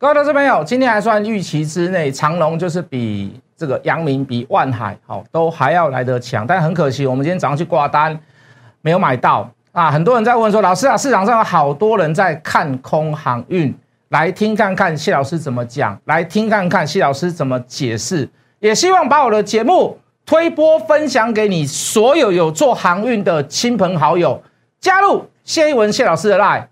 各位投资朋友，今天还算预期之内，长隆就是比这个阳明、比万海好都还要来得强，但很可惜，我们今天早上去挂单没有买到啊！很多人在问说，老师啊，市场上有好多人在看空航运，来听看看谢老师怎么讲，来听看看谢老师怎么解释，也希望把我的节目推播分享给你所有有做航运的亲朋好友，加入谢一文谢老师的 line。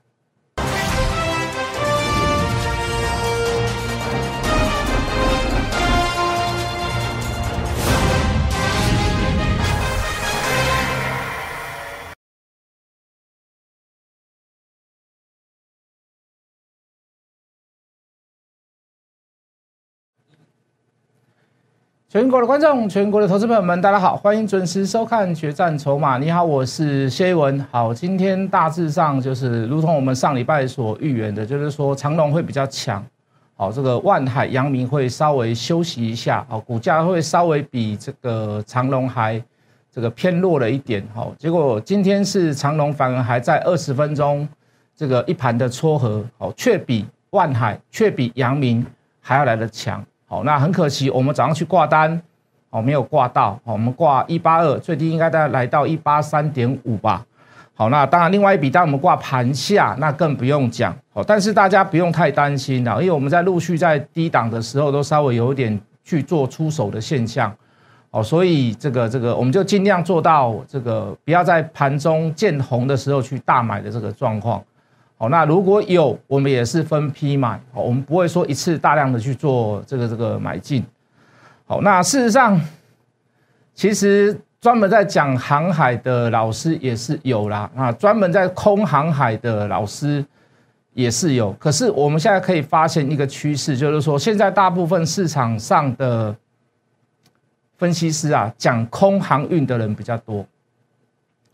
全国的观众，全国的投资朋友们，大家好，欢迎准时收看《决战筹码》。你好，我是谢一文。好，今天大致上就是如同我们上礼拜所预言的，就是说长隆会比较强，好，这个万海、阳明会稍微休息一下，好，股价会稍微比这个长隆还这个偏弱了一点，好，结果今天是长隆反而还在二十分钟这个一盘的撮合，好，却比万海却比阳明还要来得强。好，那很可惜，我们早上去挂单，哦，没有挂到，哦，我们挂一八二，最低应该大概来到一八三点五吧。好，那当然，另外一笔单我们挂盘下，那更不用讲。好，但是大家不用太担心了，因为我们在陆续在低档的时候都稍微有一点去做出手的现象，哦，所以这个这个我们就尽量做到这个不要在盘中见红的时候去大买的这个状况。好，那如果有，我们也是分批买，好，我们不会说一次大量的去做这个这个买进。好，那事实上，其实专门在讲航海的老师也是有啦，啊，专门在空航海的老师也是有。可是我们现在可以发现一个趋势，就是说现在大部分市场上的分析师啊，讲空航运的人比较多。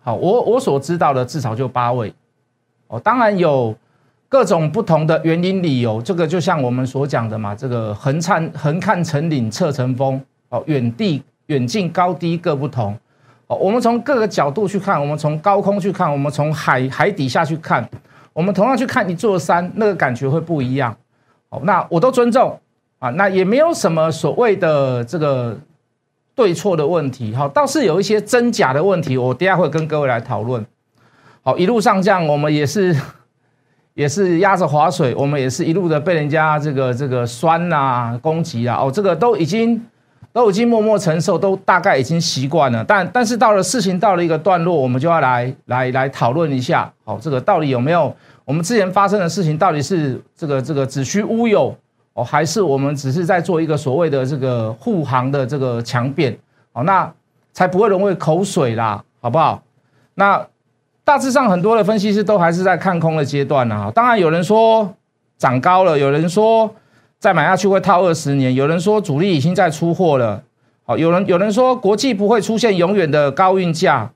好，我我所知道的至少就八位。哦，当然有各种不同的原因理由，这个就像我们所讲的嘛，这个横看横看成岭侧成峰，哦，远地远近高低各不同，哦，我们从各个角度去看，我们从高空去看，我们从海海底下去看，我们同样去看一座山，那个感觉会不一样，哦，那我都尊重啊，那也没有什么所谓的这个对错的问题，好，倒是有一些真假的问题，我等下会跟各位来讨论。好，一路上降，我们也是，也是压着划水，我们也是一路的被人家这个这个酸呐攻击啊，哦，这个都已经都已经默默承受，都大概已经习惯了。但但是到了事情到了一个段落，我们就要来来来讨论一下，好，这个到底有没有我们之前发生的事情，到底是这个这个子虚乌有哦，还是我们只是在做一个所谓的这个护航的这个强辩？好，那才不会沦为口水啦，好不好？那。大致上，很多的分析师都还是在看空的阶段呢。当然，有人说涨高了，有人说再买下去会套二十年，有人说主力已经在出货了。好，有人有人说国际不会出现永远的高运价。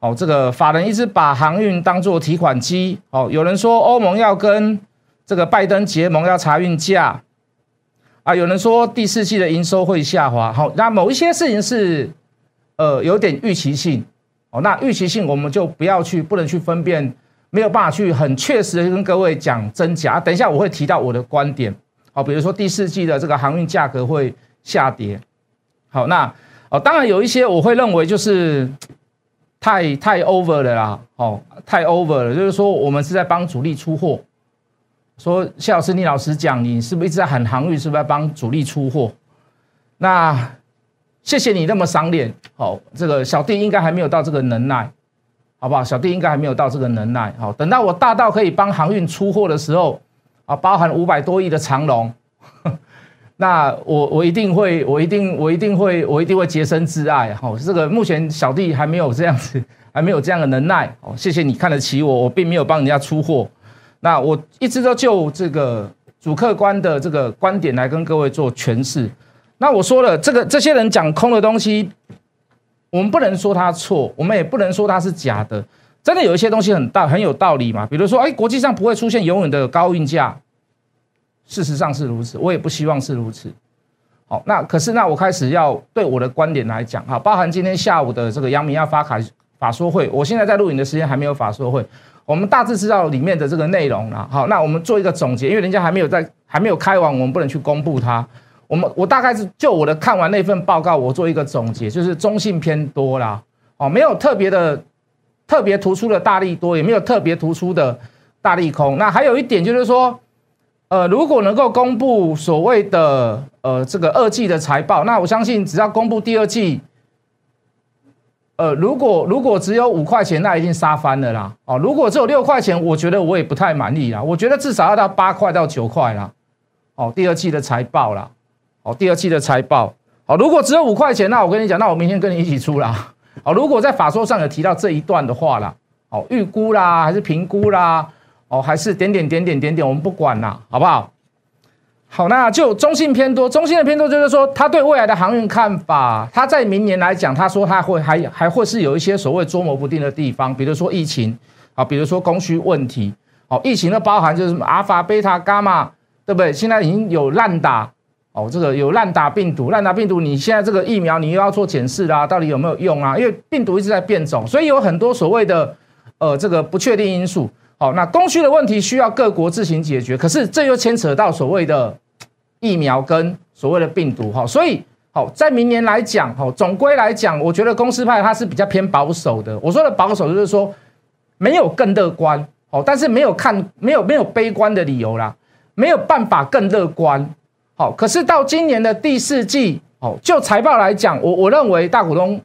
哦，这个法人一直把航运当做提款机。哦，有人说欧盟要跟这个拜登结盟要查运价。啊，有人说第四季的营收会下滑。好，那某一些事情是呃有点预期性。哦，那预期性我们就不要去，不能去分辨，没有办法去很确实的跟各位讲真假。等一下我会提到我的观点，好，比如说第四季的这个航运价格会下跌。好，那哦，当然有一些我会认为就是太太 over 了啦，哦，太 over 了，就是说我们是在帮主力出货。说谢老师，你老实讲，你是不是一直在喊航运，是不是在帮主力出货？那。谢谢你那么赏脸，好，这个小弟应该还没有到这个能耐，好不好？小弟应该还没有到这个能耐，好，等到我大到可以帮航运出货的时候，啊，包含五百多亿的长龙，那我我一定会，我一定我一定会，我一定会洁身自爱，好，这个目前小弟还没有这样子，还没有这样的能耐，哦，谢谢你看得起我，我并没有帮人家出货，那我一直都就这个主客观的这个观点来跟各位做诠释。那我说了，这个这些人讲空的东西，我们不能说他错，我们也不能说他是假的。真的有一些东西很大很有道理嘛？比如说，哎，国际上不会出现永远的高运价，事实上是如此，我也不希望是如此。好，那可是那我开始要对我的观点来讲哈，包含今天下午的这个杨明要发卡法说会，我现在在录影的时间还没有法说会，我们大致知道里面的这个内容了。好，那我们做一个总结，因为人家还没有在还没有开完，我们不能去公布它。我们我大概是就我的看完那份报告，我做一个总结，就是中性偏多啦。哦，没有特别的特别突出的大力多，也没有特别突出的大利空。那还有一点就是说，呃，如果能够公布所谓的呃这个二季的财报，那我相信只要公布第二季。呃，如果如果只有五块钱，那已经杀翻了啦。哦，如果只有六块钱，我觉得我也不太满意啦。我觉得至少要到八块到九块啦。哦，第二季的财报啦。哦，第二季的财报。哦，如果只有五块钱，那我跟你讲，那我明天跟你一起出啦。哦，如果在法说上有提到这一段的话啦，哦，预估啦，还是评估啦，哦，还是点点点点点点，我们不管啦，好不好？好，那就中性偏多，中性的偏多就是说，他对未来的航运看法，他在明年来讲，他说他会还还会是有一些所谓捉摸不定的地方，比如说疫情，啊，比如说供需问题，哦，疫情的包含就是什么阿尔法、贝塔、伽马，对不对？现在已经有烂打，哦，这个有烂打病毒，烂打病毒，你现在这个疫苗你又要做检视啦，到底有没有用啊？因为病毒一直在变种，所以有很多所谓的呃这个不确定因素。好，那供需的问题需要各国自行解决，可是这又牵扯到所谓的。疫苗跟所谓的病毒哈，所以好在明年来讲哈，总归来讲，我觉得公司派它是比较偏保守的。我说的保守就是说没有更乐观哦，但是没有看没有没有悲观的理由啦，没有办法更乐观。好，可是到今年的第四季哦，就财报来讲，我我认为大股东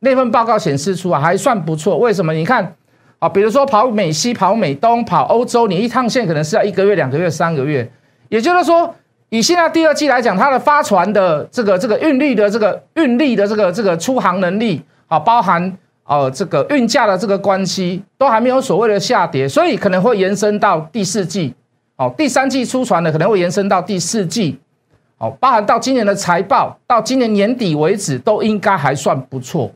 那份报告显示出啊还算不错。为什么？你看啊，比如说跑美西、跑美东、跑欧洲，你一趟线可能是要一个月、两个月、三个月，也就是说。以现在第二季来讲，它的发船的这个这个运力的这个运力的这个这个出航能力啊，包含呃这个运价的这个关系，都还没有所谓的下跌，所以可能会延伸到第四季，哦，第三季出船的可能会延伸到第四季，哦，包含到今年的财报，到今年年底为止都应该还算不错。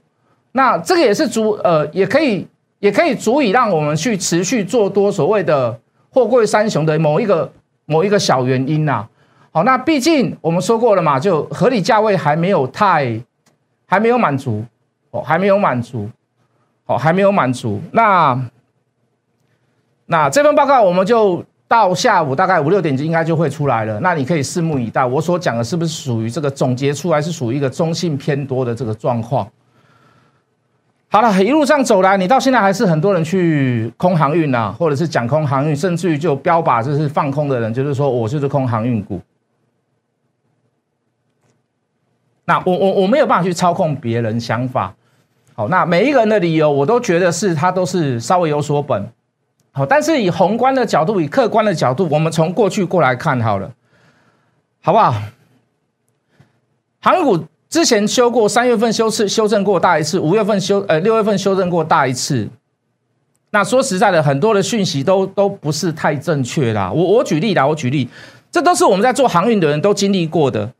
那这个也是足呃，也可以也可以足以让我们去持续做多所谓的货柜三雄的某一个某一个小原因呐。好，那毕竟我们说过了嘛，就合理价位还没有太，还没有满足，哦，还没有满足，哦，还没有满足。那那这份报告我们就到下午大概五六点就应该就会出来了。那你可以拭目以待。我所讲的是不是属于这个总结出来是属于一个中性偏多的这个状况？好了，一路上走来，你到现在还是很多人去空航运呐，或者是讲空航运，甚至于就标靶就是放空的人，就是说我就是空航运股。那我我我没有办法去操控别人想法，好，那每一个人的理由我都觉得是他都是稍微有所本，好，但是以宏观的角度，以客观的角度，我们从过去过来看好了，好不好？航股之前修过，三月份修次修正过大一次，五月份修呃六月份修正过大一次，那说实在的，很多的讯息都都不是太正确啦。我我举例啦，我举例，这都是我们在做航运的人都经历过的。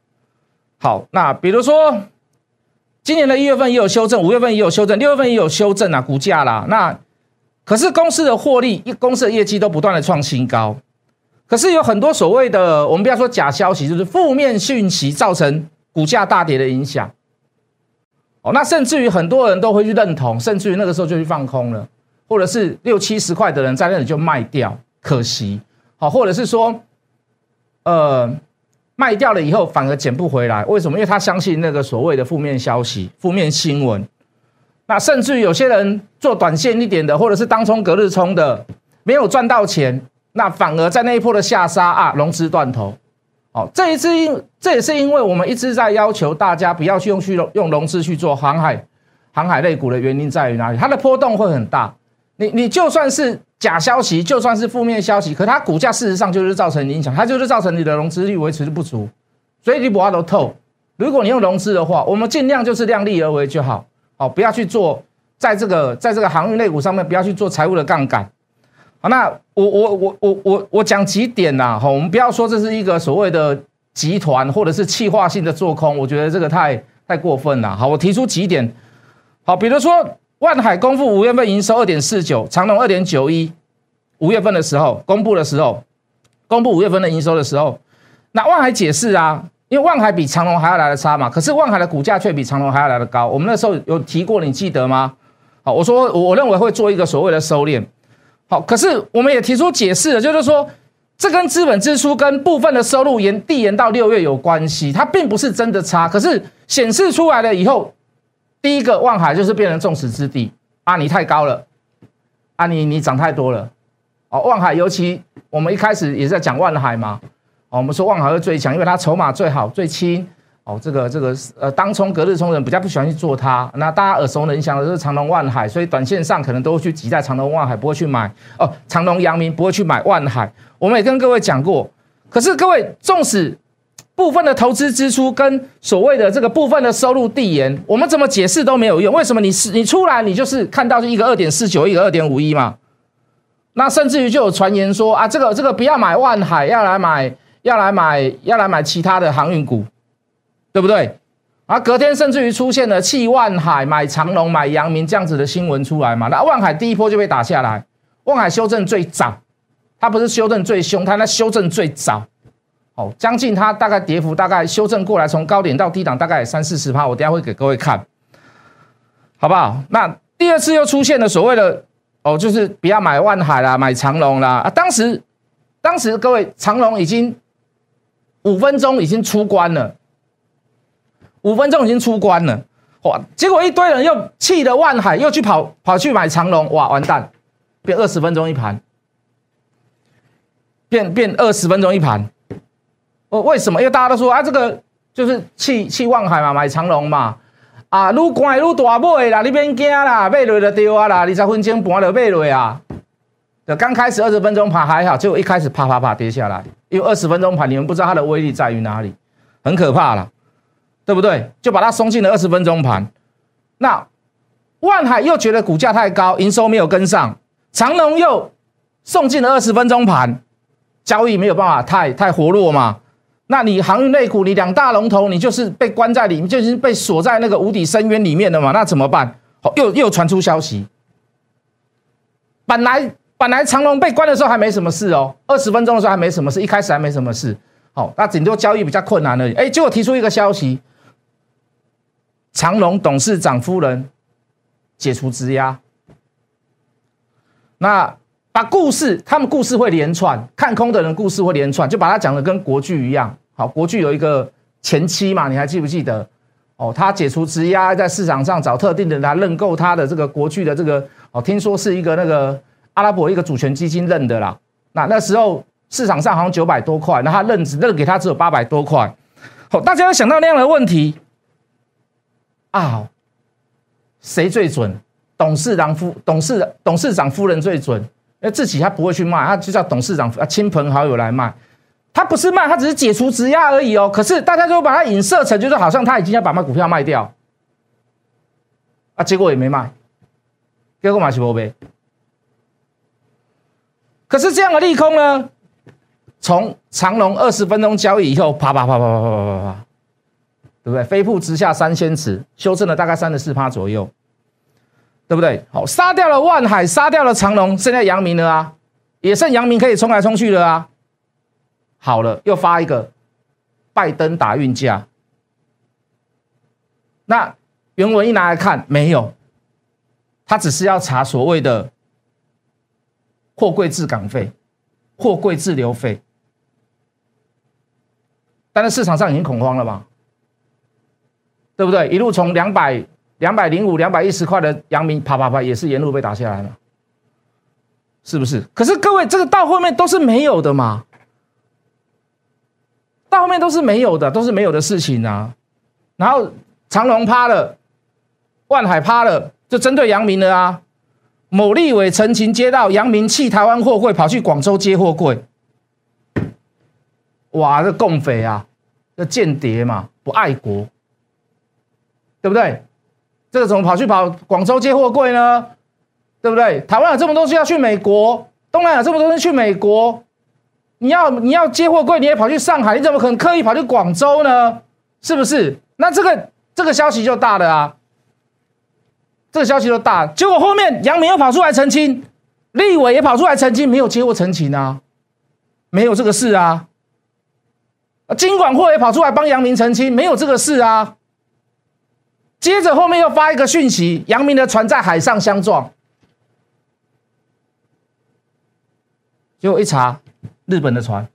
好，那比如说，今年的一月份也有修正，五月份也有修正，六月份也有修正啊，股价啦。那可是公司的获利、一公司的业绩都不断的创新高。可是有很多所谓的，我们不要说假消息，就是负面讯息造成股价大跌的影响。哦，那甚至于很多人都会去认同，甚至于那个时候就去放空了，或者是六七十块的人在那里就卖掉，可惜。好，或者是说，呃。卖掉了以后反而捡不回来，为什么？因为他相信那个所谓的负面消息、负面新闻。那甚至有些人做短线一点的，或者是当冲、隔日冲的，没有赚到钱，那反而在那一波的下杀啊，融资断头。哦，这一次因这也是因为我们一直在要求大家不要去用去用融资去做航海、航海类股的原因在于哪里？它的波动会很大。你你就算是。假消息就算是负面消息，可它股价事实上就是造成影响，它就是造成你的融资率维持的不足，所以你不要都透。如果你用融资的话，我们尽量就是量力而为就好，好不要去做在这个在这个航运类股上面不要去做财务的杠杆。好，那我我我我我我讲几点呐，好，我们不要说这是一个所谓的集团或者是气化性的做空，我觉得这个太太过分了。好，我提出几点，好，比如说。万海公布五月份营收二点四九，长隆二点九一。五月份的时候公布的时候，公布五月份的营收的时候，那万海解释啊，因为万海比长隆还要来的差嘛，可是万海的股价却比长隆还要来的高。我们那时候有提过，你记得吗？好，我说我我认为会做一个所谓的收敛。好，可是我们也提出解释了，就是说这跟资本支出跟部分的收入延递延到六月有关系，它并不是真的差，可是显示出来了以后，第一个望海就是变成众矢之的啊，你太高了，啊你你涨太多了，哦，望海尤其我们一开始也是在讲万海嘛，我们说万海是最强，因为它筹码最好最轻。哦，这个这个呃，当冲隔日冲人比较不喜欢去做它。那大家耳熟能详的是长隆万海，所以短线上可能都会去挤在长隆万海，不会去买哦。长隆阳明不会去买万海。我们也跟各位讲过，可是各位，纵使部分的投资支出跟所谓的这个部分的收入递延，我们怎么解释都没有用。为什么？你是你出来，你就是看到是一个二点四九，一个二点五一嘛。那甚至于就有传言说啊，这个这个不要买万海，要来买要来买要来买其他的航运股。对不对？啊，隔天甚至于出现了弃万海买长隆买阳明这样子的新闻出来嘛？那万海第一波就被打下来，万海修正最早，它不是修正最凶，它那修正最早，哦，将近它大概跌幅大概修正过来，从高点到低档大概三四十趴，我等下会给各位看，好不好？那第二次又出现了所谓的哦，就是不要买万海啦，买长隆啦啊！当时当时各位长隆已经五分钟已经出关了。五分钟已经出关了，哇！结果一堆人又气得万海，又去跑跑去买长龙，哇！完蛋，变二十分钟一盘，变变二十分钟一盘。哦，为什么？因为大家都说啊，这个就是气气万海嘛，买长龙嘛，啊，愈关愈大买啦，你别惊啦，买落就丢啊啦，二十分钟盘就买落啊。就刚开始二十分钟盘还好，结果一开始啪啪啪跌下来，因为二十分钟盘你们不知道它的威力在于哪里，很可怕了。对不对？就把它送进了二十分钟盘。那万海又觉得股价太高，营收没有跟上，长隆又送进了二十分钟盘，交易没有办法太太活络嘛？那你航运类股，你两大龙头，你就是被关在里面，就是被锁在那个无底深渊里面的嘛？那怎么办？又又传出消息，本来本来长隆被关的时候还没什么事哦，二十分钟的时候还没什么事，一开始还没什么事，好，那顶多交易比较困难而已。哎，结果提出一个消息。长隆董事长夫人解除质押，那把故事，他们故事会连串，看空的人故事会连串，就把它讲的跟国剧一样。好，国剧有一个前妻嘛，你还记不记得？哦，他解除质押，在市场上找特定的人来认购他的这个国剧的这个，哦，听说是一个那个阿拉伯一个主权基金认的啦。那那时候市场上好像九百多块，那他认只认给他只有八百多块。好，大家要想到那样的问题。啊，谁最准？董事长夫董事董事长夫人最准，因为自己他不会去卖，他就叫董事长啊亲朋好友来卖，他不是卖，他只是解除质押而已哦。可是大家都把它影射成就是好像他已经要把卖股票卖掉，啊，结果也没卖，结果马奇波呗。可是这样的利空呢，从长隆二十分钟交易以后，啪啪啪啪啪啪啪啪啪。对不对？飞瀑直下三千尺，修正了大概三十四趴左右，对不对？好，杀掉了万海，杀掉了长隆，剩下阳明了啊，也剩阳明可以冲来冲去了啊。好了，又发一个拜登打运价，那原文一拿来看，没有，他只是要查所谓的货柜滞港费、货柜滞留费，但是市场上已经恐慌了吧？对不对？一路从两百、两百零五、两百一十块的阳明，啪啪啪，也是沿路被打下来了，是不是？可是各位，这个到后面都是没有的嘛，到后面都是没有的，都是没有的事情啊。然后长隆趴了，万海趴了，就针对阳明了啊。某立委陈情接到杨明弃台湾货柜，跑去广州接货柜，哇，这共匪啊，这间谍嘛，不爱国。对不对？这个怎么跑去跑广州接货柜呢？对不对？台湾有这么多东西要去美国，东南亚这么多东西去美国，你要你要接货柜，你也跑去上海，你怎么可能刻意跑去广州呢？是不是？那这个这个消息就大了啊！这个消息都大，结果后面杨明又跑出来澄清，立委也跑出来澄清，没有接过澄清啊，没有这个事啊。金管会也跑出来帮杨明澄清，没有这个事啊。接着后面又发一个讯息，杨明的船在海上相撞，结果一查，日本的船，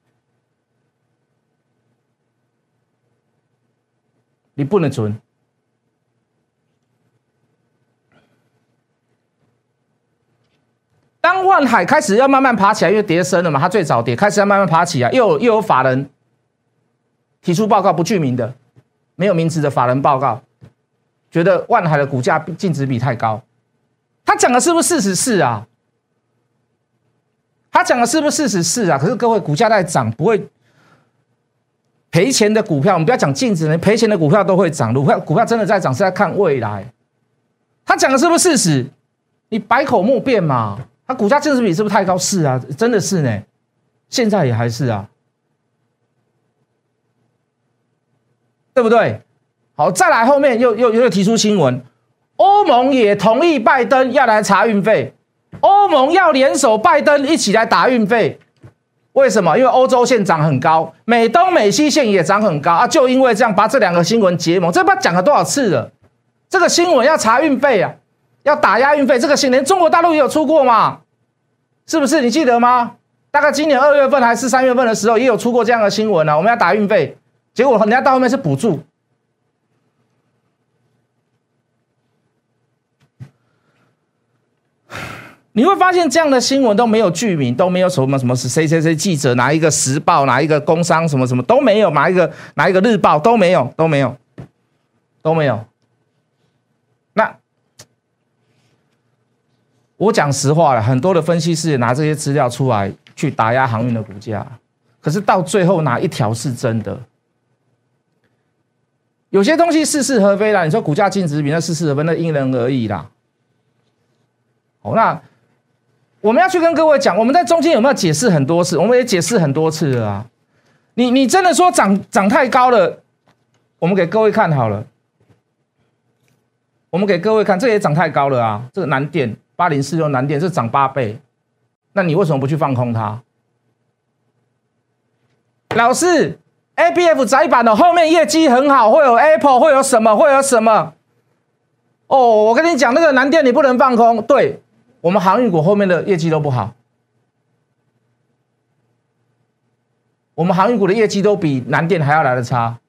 你不能存。当万海开始要慢慢爬起来，因为跌深了嘛，它最早跌，开始要慢慢爬起来，又有又有法人提出报告，不具名的，没有名字的法人报告，觉得万海的股价净值比太高。他讲的是不是事实？是啊。他讲的是不是事实？是啊。可是各位，股价在涨，不会赔钱的股票，我们不要讲净值，赔钱的股票都会涨。股票股票真的在涨，是在看未来。他讲的是不是事实？你百口莫辩嘛。那股价净值比是不是太高？是啊，真的是呢，现在也还是啊，对不对？好，再来后面又又又提出新闻，欧盟也同意拜登要来查运费，欧盟要联手拜登一起来打运费，为什么？因为欧洲线涨很高，美东美西线也涨很高啊，就因为这样把这两个新闻结盟，这不讲了多少次了？这个新闻要查运费啊。要打压运费，这个新闻中国大陆也有出过嘛？是不是？你记得吗？大概今年二月份还是三月份的时候，也有出过这样的新闻呢。我们要打运费，结果人家到后面是补助。你会发现这样的新闻都没有剧名，都没有什么什么是谁谁谁记者，哪一个时报，哪一个工商什么什么都没有，哪一个哪一个日报都没有，都没有，都没有。那。我讲实话了，很多的分析师也拿这些资料出来去打压航运的股价，可是到最后哪一条是真的？有些东西似是而非啦。你说股价净值比那似是而非，那因人而异啦。好，那我们要去跟各位讲，我们在中间有没有解释很多次？我们也解释很多次了啊。你你真的说涨涨太高了，我们给各位看好了，我们给各位看，这也涨太高了啊，这个难点。八零四六难点是涨八倍，那你为什么不去放空它？老师，A B F 窄板的后面业绩很好，会有 Apple，会有什么？会有什么？哦，我跟你讲，那个南电你不能放空。对我们航运股后面的业绩都不好，我们航运股的业绩都比南电还要来的差。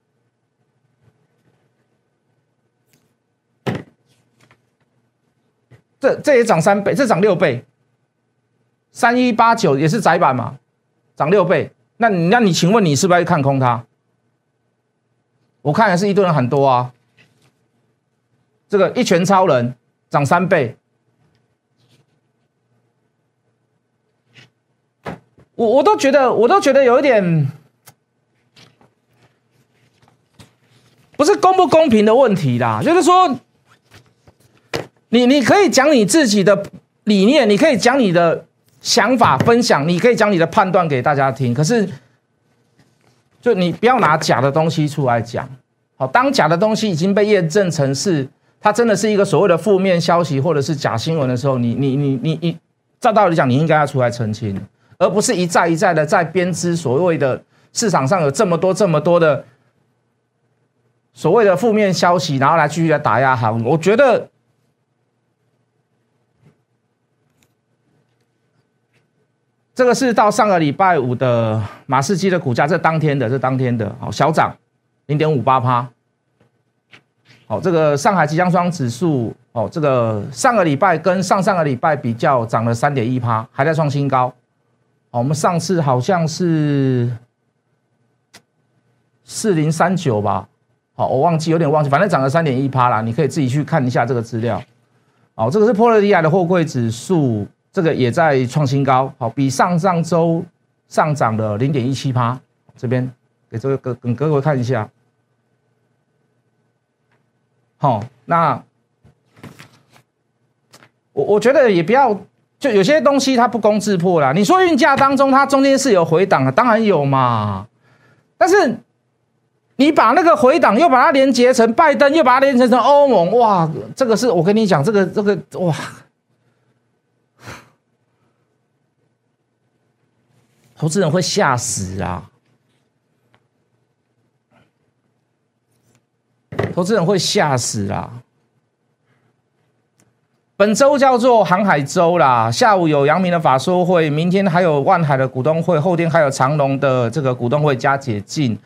这这也涨三倍，这涨六倍，三一八九也是窄板嘛，涨六倍。那你那你请问你是不是要看空它？我看也是一堆人很多啊。这个一拳超人涨三倍，我我都觉得我都觉得有一点，不是公不公平的问题啦，就是说。你你可以讲你自己的理念，你可以讲你的想法分享，你可以讲你的判断给大家听。可是，就你不要拿假的东西出来讲。好，当假的东西已经被验证成是它真的是一个所谓的负面消息或者是假新闻的时候，你你你你你，照道理讲，你应该要出来澄清，而不是一再一再的在编织所谓的市场上有这么多这么多的所谓的负面消息，然后来继续来打压行我觉得。这个是到上个礼拜五的马士基的股价，这当天的，这当天的，好小涨零点五八趴。好，这个上海集装箱指数，哦，这个上个礼拜跟上上个礼拜比较涨了三点一趴，还在创新高。好，我们上次好像是四零三九吧，好，我忘记有点忘记，反正涨了三点一趴啦，你可以自己去看一下这个资料。好，这个是波罗的海的货柜指数。这个也在创新高，好，比上上周上涨了零点一七趴。这边给这个各跟各位看一下，好，那我我觉得也不要，就有些东西它不攻自破啦。你说运价当中它中间是有回档的，当然有嘛。但是你把那个回档又把它连接成拜登，又把它连接成欧盟，哇，这个是我跟你讲，这个这个哇。投资人会吓死啊！投资人会吓死啊！本周叫做航海周啦，下午有阳明的法说会，明天还有万海的股东会，后天还有长隆的这个股东会加解禁。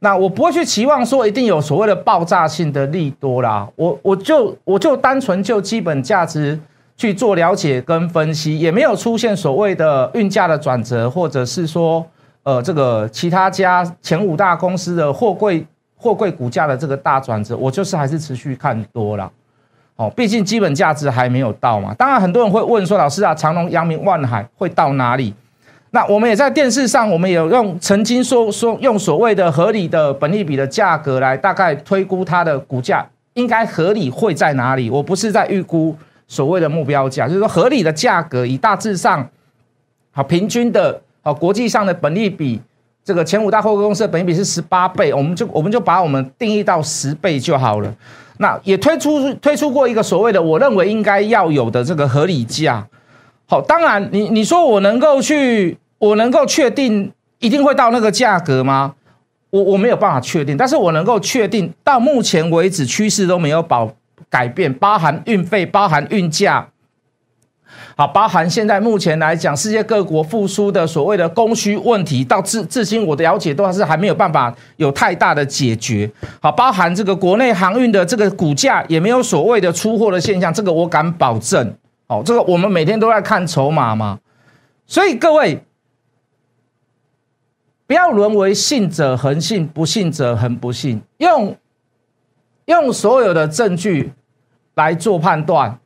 那我不会去期望说一定有所谓的爆炸性的利多啦，我我就我就单纯就基本价值去做了解跟分析，也没有出现所谓的运价的转折，或者是说呃这个其他家前五大公司的货柜货柜股价的这个大转折，我就是还是持续看多了。哦，毕竟基本价值还没有到嘛。当然，很多人会问说：“老师啊，长隆、阳明、万海会到哪里？”那我们也在电视上，我们有用曾经说说用所谓的合理的本利比的价格来大概推估它的股价应该合理会在哪里。我不是在预估所谓的目标价，就是说合理的价格以大致上好平均的好国际上的本利比，这个前五大货公司的本利比是十八倍，我们就我们就把我们定义到十倍就好了。那也推出推出过一个所谓的我认为应该要有的这个合理价，好，当然你你说我能够去我能够确定一定会到那个价格吗？我我没有办法确定，但是我能够确定到目前为止趋势都没有保改变，包含运费，包含运价。好，包含现在目前来讲，世界各国复苏的所谓的供需问题，到至至今我的了解都还是还没有办法有太大的解决。好，包含这个国内航运的这个股价也没有所谓的出货的现象，这个我敢保证。好，这个我们每天都在看筹码嘛，所以各位不要沦为信者恒信，不信者恒不信，用用所有的证据来做判断。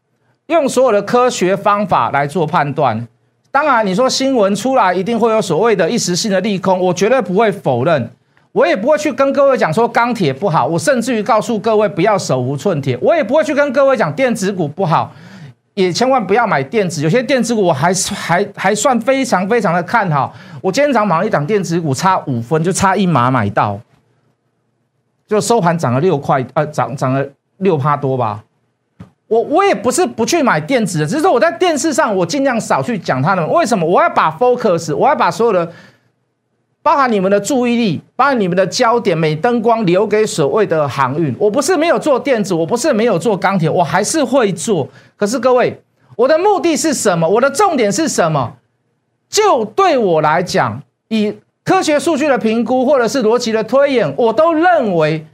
用所有的科学方法来做判断，当然你说新闻出来一定会有所谓的一时性的利空，我绝对不会否认，我也不会去跟各位讲说钢铁不好，我甚至于告诉各位不要手无寸铁，我也不会去跟各位讲电子股不好，也千万不要买电子，有些电子股我还还还算非常非常的看好，我今天早上买一档电子股差五分就差一码买到，就收盘涨了六块，呃涨涨了六趴多吧。我我也不是不去买电子的，只是说我在电视上我尽量少去讲他们。为什么？我要把 focus，我要把所有的，包含你们的注意力，包含你们的焦点、每灯光留给所谓的航运。我不是没有做电子，我不是没有做钢铁，我还是会做。可是各位，我的目的是什么？我的重点是什么？就对我来讲，以科学数据的评估或者是逻辑的推演，我都认为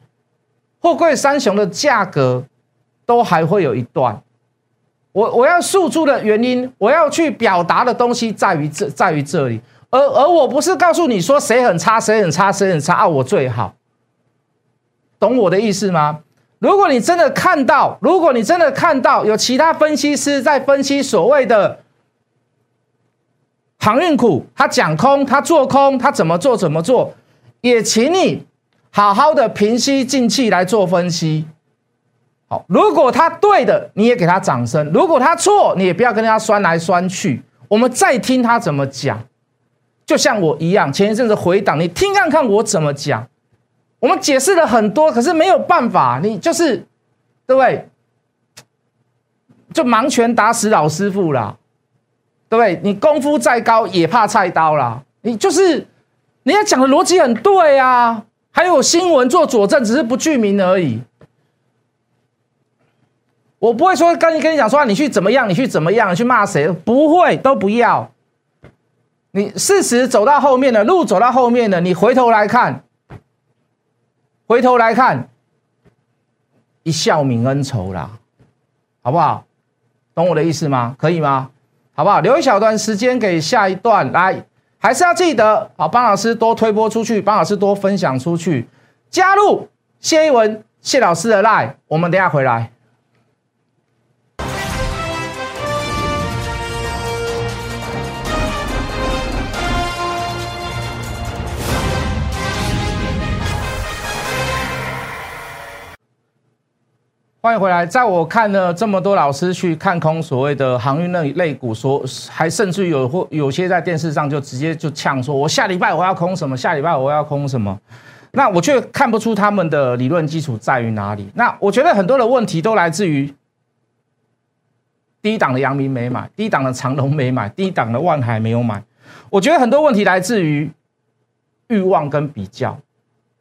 货柜三雄的价格。都还会有一段，我我要诉诸的原因，我要去表达的东西在于这，在于这里，而而我不是告诉你说谁很差，谁很差，谁很差啊，我最好，懂我的意思吗？如果你真的看到，如果你真的看到有其他分析师在分析所谓的航运股，他讲空，他做空，他怎么做怎么做，也请你好好的平息静气来做分析。如果他对的，你也给他掌声；如果他错，你也不要跟他酸来酸去。我们再听他怎么讲，就像我一样，前一阵子回档，你听看看我怎么讲。我们解释了很多，可是没有办法，你就是对不对？就盲拳打死老师傅啦，对不对？你功夫再高也怕菜刀啦。你就是人家讲的逻辑很对啊，还有新闻做佐证，只是不具名而已。我不会说跟你跟你讲说你去怎么样，你去怎么样，去骂谁？不会，都不要。你事实走到后面了，路走到后面了，你回头来看，回头来看，一笑泯恩仇啦，好不好？懂我的意思吗？可以吗？好不好？留一小段时间给下一段来，还是要记得好，帮老师多推播出去，帮老师多分享出去，加入谢一文谢老师的 line，我们等下回来。欢迎回来。在我看了这么多老师去看空所谓的航运类类股，说还甚至有或有些在电视上就直接就呛说，我下礼拜我要空什么，下礼拜我要空什么，那我却看不出他们的理论基础在于哪里。那我觉得很多的问题都来自于低档的阳明没买，低档的长隆没买，低档的万海没有买。我觉得很多问题来自于欲望跟比较。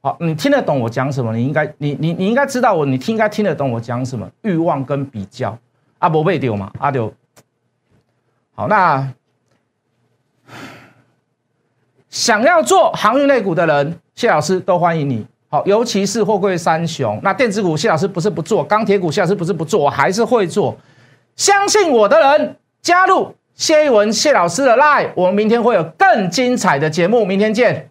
好，你听得懂我讲什么？你应该，你你你应该知道我，你听应该听得懂我讲什么？欲望跟比较啊，无被丢嘛，啊就好。那想要做航运类股的人，谢老师都欢迎你。好，尤其是货柜三雄，那电子股谢老师不是不做，钢铁股谢老师不是不做，我还是会做。相信我的人加入谢一文谢老师的 line，我们明天会有更精彩的节目，明天见。